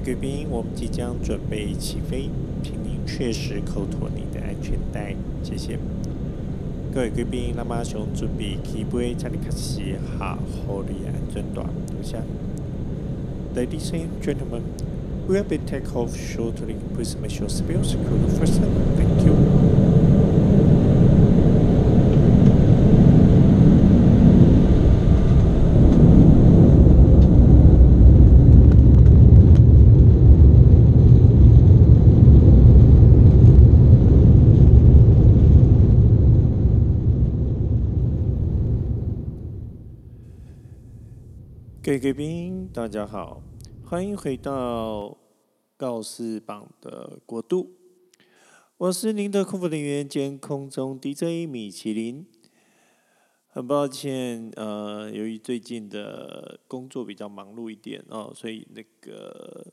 贵宾，我们即将准备起飞，请您确实扣妥你的安全带，谢谢。各位贵宾，那么熊准备起飞，请你开始哈好的安全带，留下。Ladies and gentlemen, we will be take off shortly. Please make sure seatbelt secure first. Thank you. 各位贵宾，大家好，欢迎回到告示榜的国度。我是您的空服人员兼空中 DJ 米其林。很抱歉，呃，由于最近的工作比较忙碌一点哦，所以那个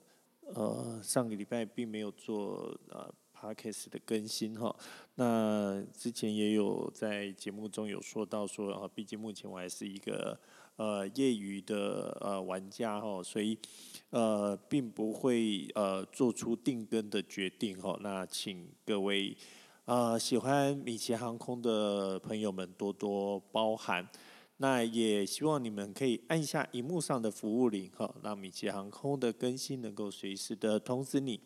呃上个礼拜并没有做呃 Podcast 的更新哈、哦。那之前也有在节目中有说到说啊，毕竟目前我还是一个。呃，业余的呃玩家哈，所以呃，并不会呃做出定更的决定哈。那请各位呃喜欢米奇航空的朋友们多多包涵。那也希望你们可以按下荧幕上的服务铃哈，让米奇航空的更新能够随时的通知你。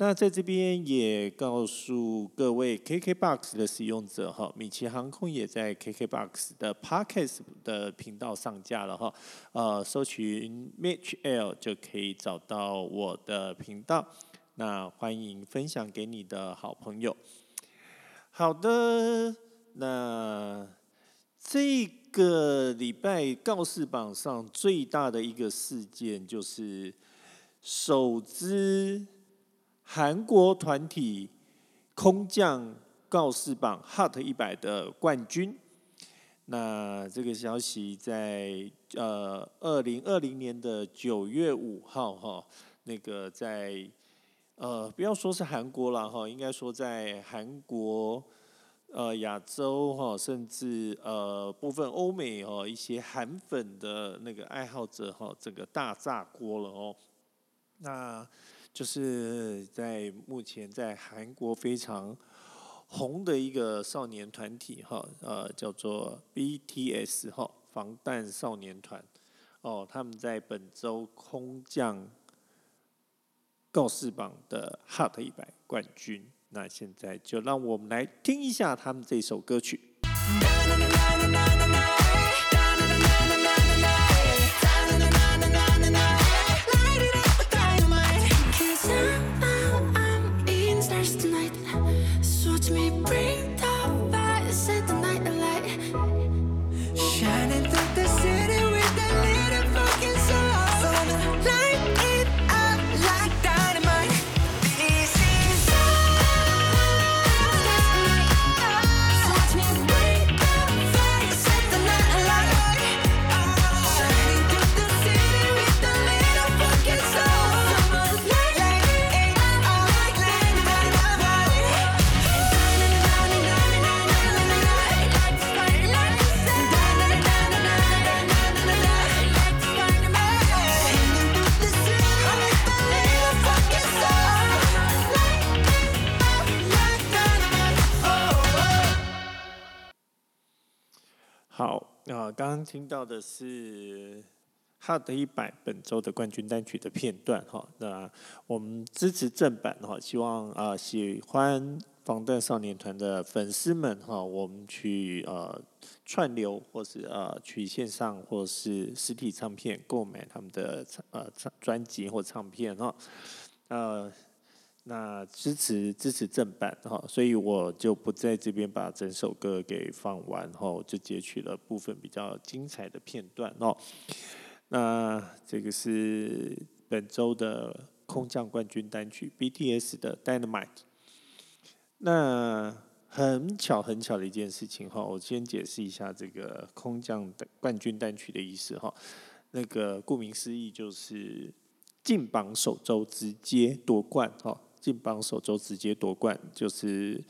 那在这边也告诉各位 KKBOX 的使用者哈，米奇航空也在 KKBOX 的 Podcast 的频道上架了哈，呃，搜寻 Mitch L 就可以找到我的频道，那欢迎分享给你的好朋友。好的，那这个礼拜告示榜上最大的一个事件就是首支。韩国团体空降告示榜 Hot 一百的冠军，那这个消息在呃二零二零年的九月五号哈，那个在呃不要说是韩国了哈，应该说在韩国呃亚洲哈，甚至呃部分欧美哦一些韩粉的那个爱好者哈，这个大炸锅了哦，那。就是在目前在韩国非常红的一个少年团体哈，呃，叫做 BTS 哈，防弹少年团哦，他们在本周空降告示榜的 Hot 一百冠军。那现在就让我们来听一下他们这首歌曲。刚听到的是 Hot 100本周的冠军单曲的片段哈，那我们支持正版哈，希望啊喜欢防弹少年团的粉丝们哈，我们去呃串流或是呃去线上或是实体唱片购买他们的呃唱专辑或唱片哈，呃。那支持支持正版哈，所以我就不在这边把整首歌给放完哈，就截取了部分比较精彩的片段哦。那这个是本周的空降冠军单曲 BTS 的 Dynamite。那很巧很巧的一件事情哈，我先解释一下这个空降的冠军单曲的意思哈。那个顾名思义就是进榜首周直接夺冠哈。进榜首周直接夺冠，就是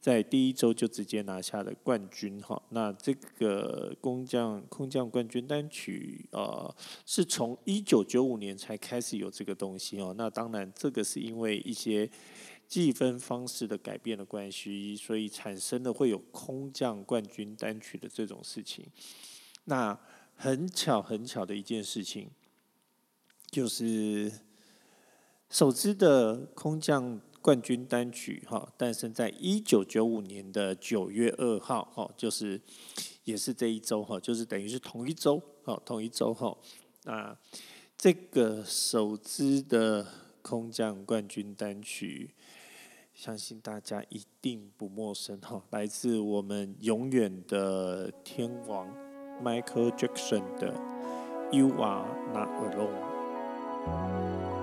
在第一周就直接拿下了冠军哈。那这个空降空降冠军单曲，呃，是从一九九五年才开始有这个东西哦。那当然，这个是因为一些计分方式的改变的关系，所以产生了会有空降冠军单曲的这种事情。那很巧很巧的一件事情，就是首支的空降。冠军单曲哈，诞生在一九九五年的九月二号哈，就是也是这一周哈，就是等于是同一周哈，同一周哈。那这个首支的空降冠军单曲，相信大家一定不陌生哈，来自我们永远的天王 Michael Jackson 的 You Are Not Alone。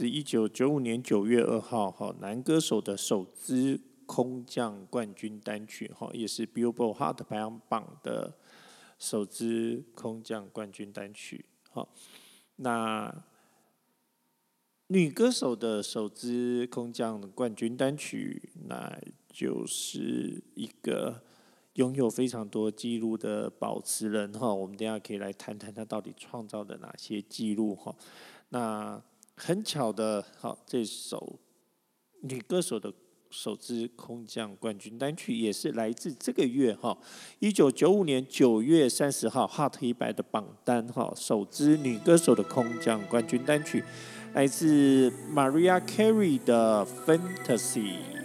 自一九九五年九月二号，哈，男歌手的首支空降冠军单曲，哈，也是 Billboard Hot 排行榜的首支空降冠军单曲，好，那女歌手的首支空降冠军单曲，那就是一个。拥有非常多记录的保持人哈，我们等下可以来谈谈他到底创造了哪些记录哈。那很巧的，好，这首女歌手的首支空降冠军单曲，也是来自这个月哈，一九九五年九月三十号 Hot 一百的榜单哈，首支女歌手的空降冠军单曲，来自 Maria Carey 的 Fantasy。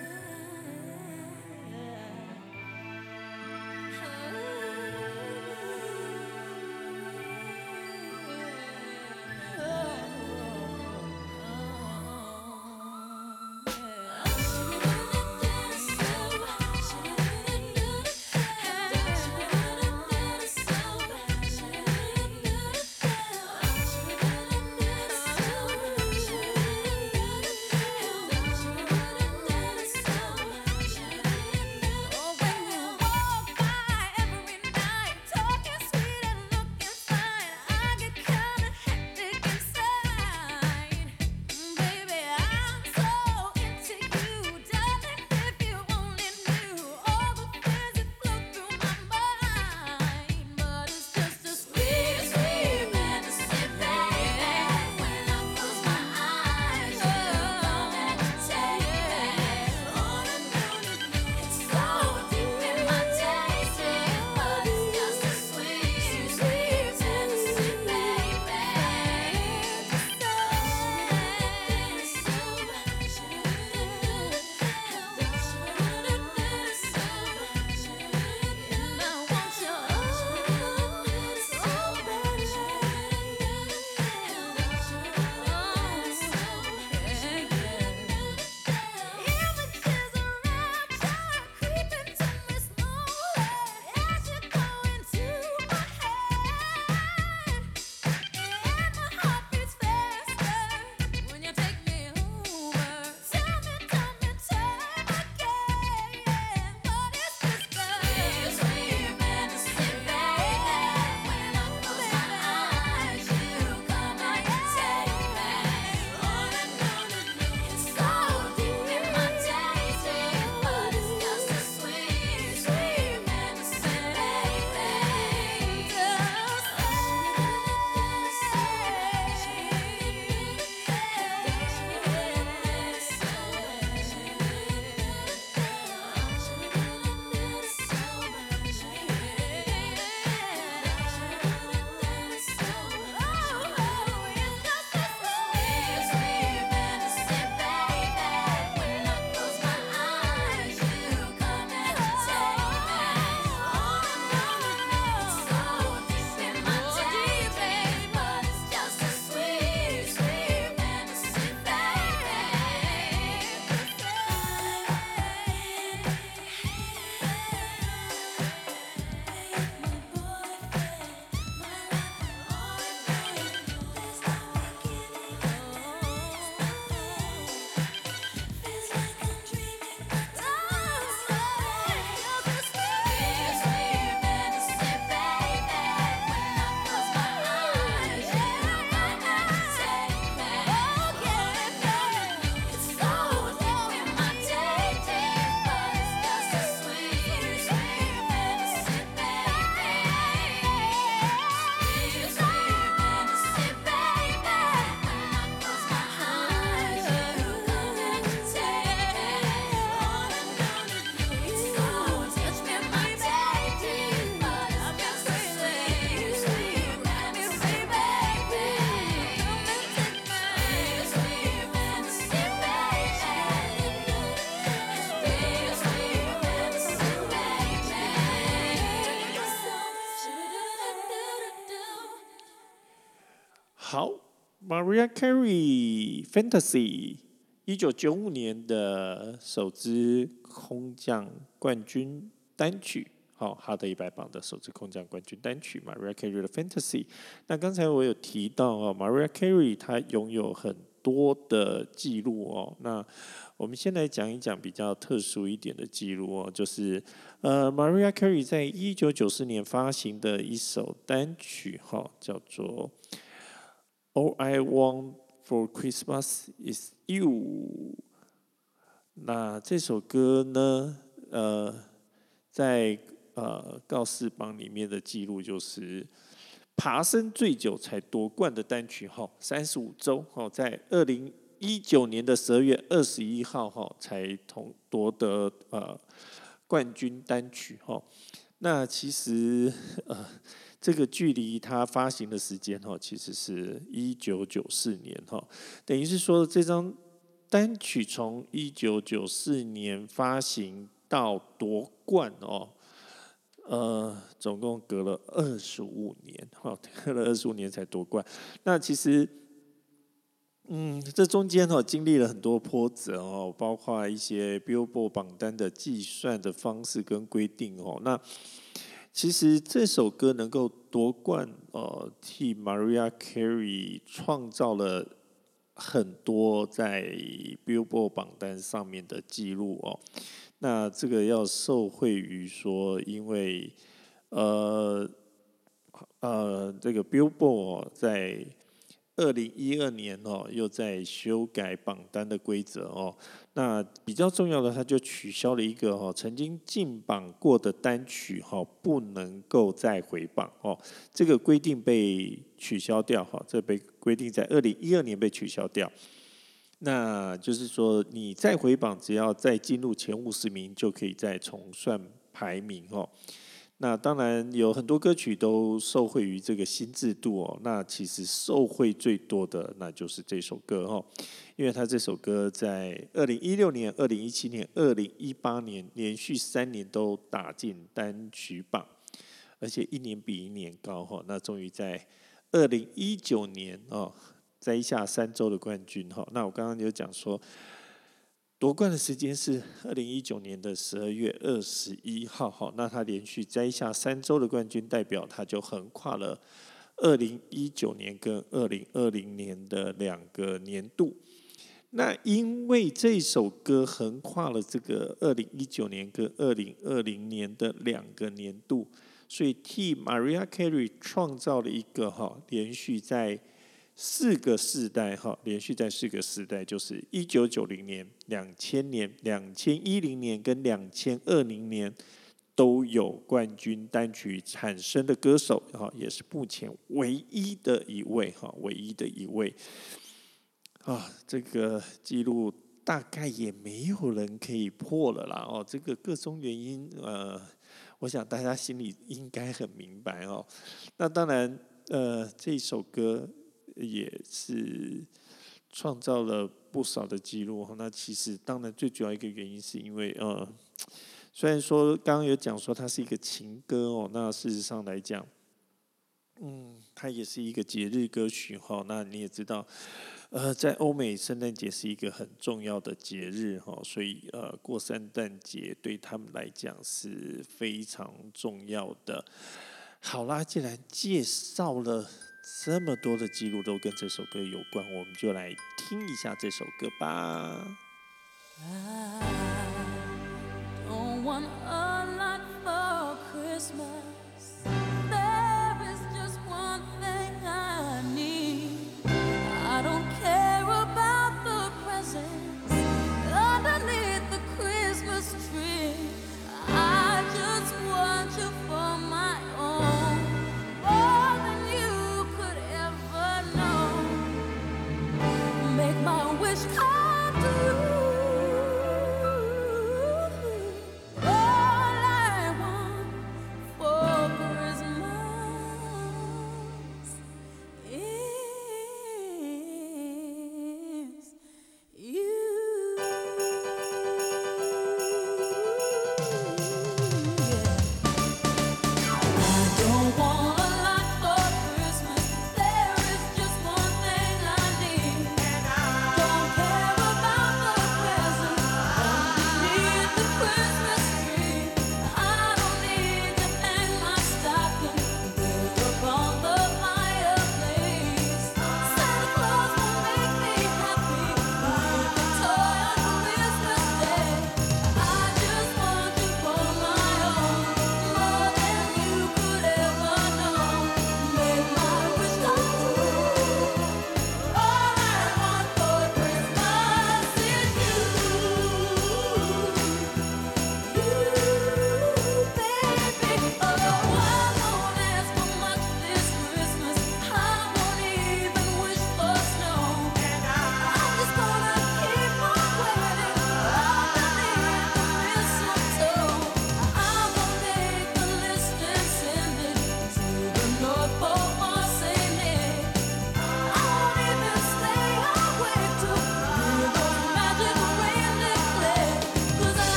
，Mariah Carey Fantasy，一九九五年的首支空降冠军单曲，好，Hot 一百榜的首支空降冠军单曲，Mariah Carey 的 Fantasy。那刚才我有提到哦，Mariah Carey 她拥有很多的记录哦。那我们先来讲一讲比较特殊一点的记录哦，就是呃，Mariah Carey 在一九九四年发行的一首单曲哈，叫做《All I Want for Christmas Is You》。那这首歌呢，呃，在呃告示榜里面的记录就是。爬升最久才夺冠的单曲哈，三十五周哈，在二零一九年的十二月二十一号哈，才同夺得呃冠军单曲哈。那其实呃，这个距离它发行的时间哈，其实是一九九四年哈，等于是说这张单曲从一九九四年发行到夺冠哦。呃，总共隔了二十五年，哈，隔了二十五年才夺冠。那其实，嗯，这中间哈经历了很多波折哦，包括一些 Billboard 榜单的计算的方式跟规定哦。那其实这首歌能够夺冠，呃，替 Mariah Carey 创造了很多在 Billboard 榜单上面的记录哦。那这个要受惠于说，因为呃呃，这个 Billboard 在二零一二年哦，又在修改榜单的规则哦。那比较重要的，他就取消了一个哦，曾经进榜过的单曲哈，不能够再回榜哦。这个规定被取消掉哈，这被规定在二零一二年被取消掉。那就是说，你再回榜，只要再进入前五十名，就可以再重算排名哦。那当然有很多歌曲都受惠于这个新制度哦。那其实受惠最多的，那就是这首歌哦，因为他这首歌在二零一六年、二零一七年、二零一八年连续三年都打进单曲榜，而且一年比一年高哈。那终于在二零一九年哦。摘下三周的冠军哈，那我刚刚有讲说夺冠的时间是二零一九年的十二月二十一号哈，那他连续摘下三周的冠军，代表他就横跨了二零一九年跟二零二零年的两个年度。那因为这首歌横跨了这个二零一九年跟二零二零年的两个年度，所以替 Maria Carey 创造了一个哈连续在。四个世代哈，连续在四个世代，就是一九九零年、两千年、两千一零年跟两千二零年都有冠军单曲产生的歌手哈，也是目前唯一的一位哈，唯一的一位啊，这个记录大概也没有人可以破了啦哦。这个各种原因呃，我想大家心里应该很明白哦。那当然呃，这首歌。也是创造了不少的记录。那其实当然最主要一个原因是因为，呃，虽然说刚刚有讲说它是一个情歌哦，那事实上来讲，嗯，它也是一个节日歌曲哈。那你也知道，呃，在欧美圣诞节是一个很重要的节日哈，所以呃，过圣诞节对他们来讲是非常重要的。好啦，既然介绍了。这么多的记录都跟这首歌有关我们就来听一下这首歌吧。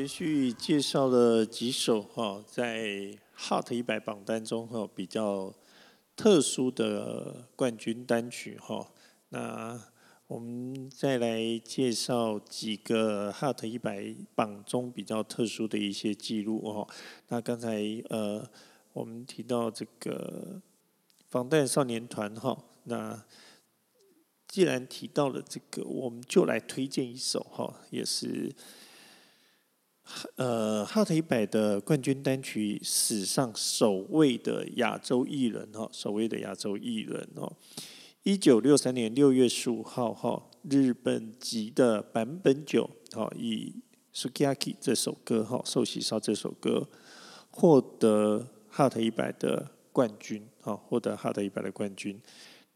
连续介绍了几首哈，在 Hot 一百榜单中哈比较特殊的冠军单曲哈。那我们再来介绍几个 Hot 一百榜中比较特殊的一些记录哦。那刚才呃，我们提到这个防弹少年团哈，那既然提到了这个，我们就来推荐一首哈，也是。呃，Hot 一百的冠军单曲史上首位的亚洲艺人哈，首位的亚洲艺人哦，一九六三年六月十五号哈，日本籍的坂本九哈以《Sukiaki》这首歌哈，寿喜烧这首歌获得 Hot 一百的冠军哈，获得 Hot 一百的冠军。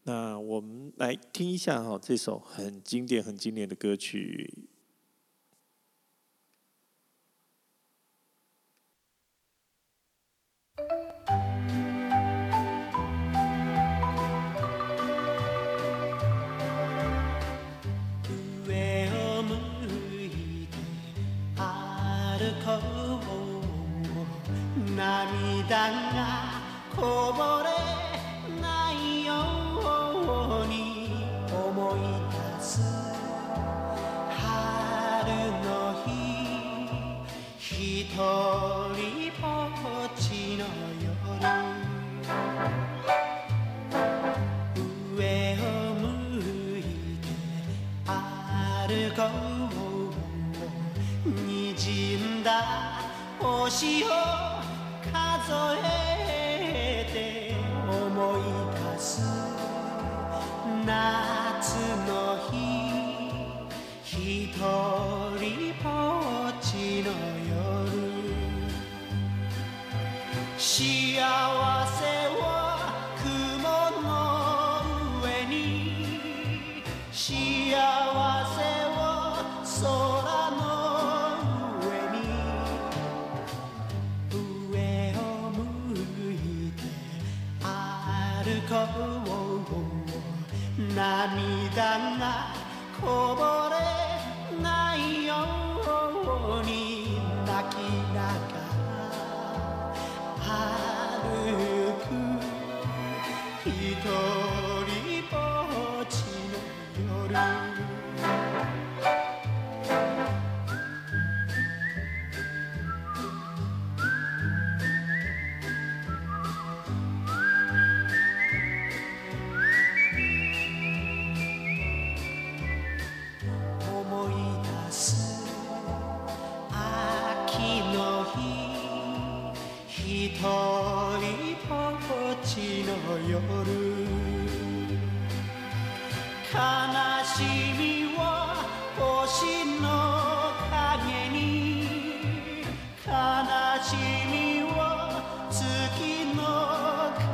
那我们来听一下哈，这首很经典、很经典的歌曲。涙がこぼれないように思い出す春の日ひとりぼっちの夜上を向いて歩こうにじんだ星をえて思い出す夏の日一人ぼっちの夜。幸せ涙がこぼれしみを星の影に悲しみを月の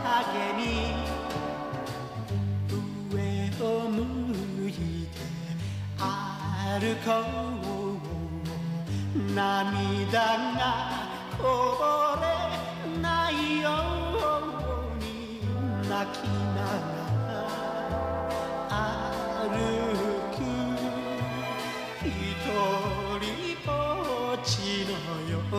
影に上を向いて歩こう涙がこぼれないように泣きな好，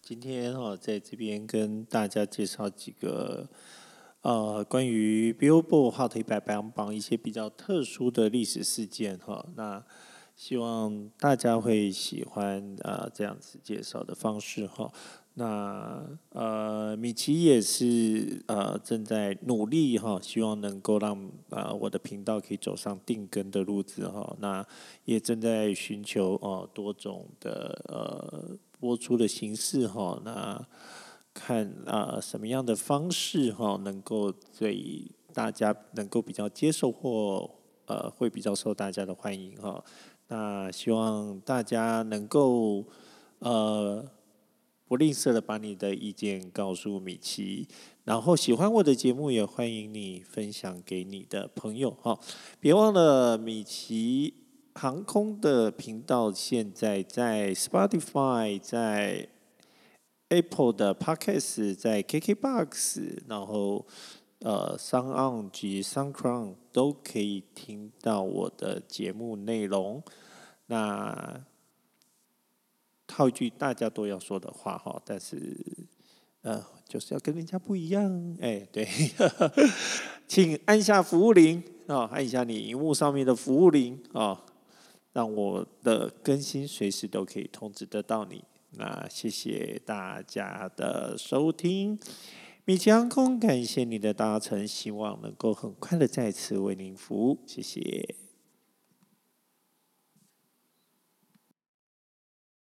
今天哈、在这边跟大家介绍几个呃关于 Billboard Hot 一百排行榜一些比较特殊的历史事件哈、哦。那希望大家会喜欢啊、呃、这样子介绍的方式哈。哦那呃，米奇也是呃正在努力哈，希望能够让啊、呃、我的频道可以走上定更的路子哈。那也正在寻求哦、呃、多种的呃播出的形式哈。那看啊、什么样的方式哈能够对大家能够比较接受或呃会比较受大家的欢迎哈。那希望大家能够呃。不吝啬的把你的意见告诉米奇，然后喜欢我的节目，也欢迎你分享给你的朋友哈。别忘了米奇航空的频道，现在在 Spotify，在 Apple 的 Podcast，在 KKBox，然后呃 SoundOn 及 SoundCloud 都可以听到我的节目内容。那套一句大家都要说的话哈，但是呃，就是要跟人家不一样。哎，对，请按下服务铃啊，按一下你荧幕上面的服务铃啊，让我的更新随时都可以通知得到你。那谢谢大家的收听，米奇航空感谢你的搭乘，希望能够很快的再次为您服务，谢谢。